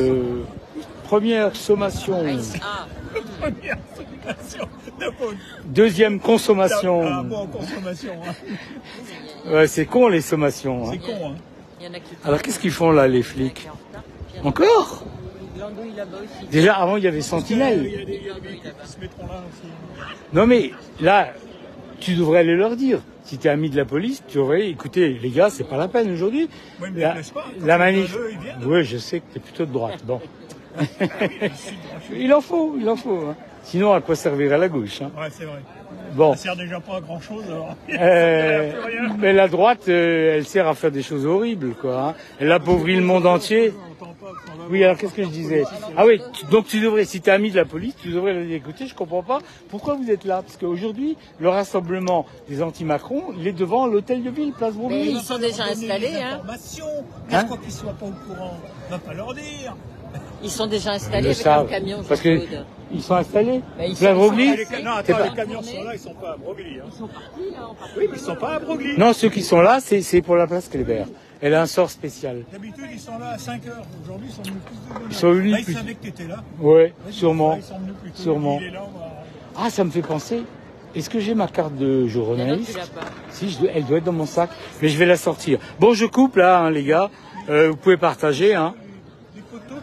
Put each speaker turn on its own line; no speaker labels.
Euh, première sommation,
Ah,
Première sommation
deuxième consommation.
Ah bon, consommation. hein.
Ouais, c'est con les sommations. hein.
Con, hein.
Alors qu'est-ce qu'ils font là les flics Encore. Déjà avant il y avait Sentinelle. Non mais là, tu devrais aller leur dire. Si tu es ami de la police, tu devrais écoutez les gars, c'est pas la peine aujourd'hui.
Oui, mais
La,
pas.
La manif. Oui, je sais que tu es plutôt de droite. Bon. il en faut, il en faut. hein. Sinon, à quoi servirait la gauche hein
Ouais, c'est vrai.
Bon.
Ça sert déjà pas à grand chose alors.
Euh, mais la droite, euh, elle sert à faire des choses horribles, quoi. hein. Elle appauvrit le monde entier. Oui, alors qu'est-ce que je disais Ah oui, tu- donc tu devrais, si tu es ami de la police, tu devrais leur dire, écoutez, je comprends pas, pourquoi vous êtes là Parce qu'aujourd'hui, le rassemblement des anti-Macron, il est devant l'hôtel de ville, place
Mais
Bourguignon.
ils sont déjà installés, hein.
Hein
Pourquoi qu'ils soient pas au courant On va pas leur dire.
Ils sont déjà installés
le
avec
savent,
leur camion.
parce que ils sont installés.
Bah, ils
Place
sont-
Broglie
Ah, les ca- non,
C'est
attends,
pas-
les camions sont là, ils sont pas à Broglie. Hein.
Ils sont partis là en partie.
Oui, mais ils sont pas à Broglie.
Non, ceux qui sont là, c'est c'est pour la place Kléber. Elle a un sort spécial.
D'habitude, ils sont là à 5 heures. Aujourd'hui, ils sont venus plus de 2
Ils sont venus
Là, ils
plus-
savaient que t'étais là.
Ouais,
Ouais,
sûrement.
là, Ils sont venus plus tôt.
Sûrement.
Il est là, va-
Ah, ça me fait penser. Est-ce que j'ai ma carte de
non,
journaliste. Si, je dois- elle doit être dans mon sac, mais je vais la sortir. Bon, je coupe là, hein, les gars. Euh, vous pouvez partager. Hein.
Photos,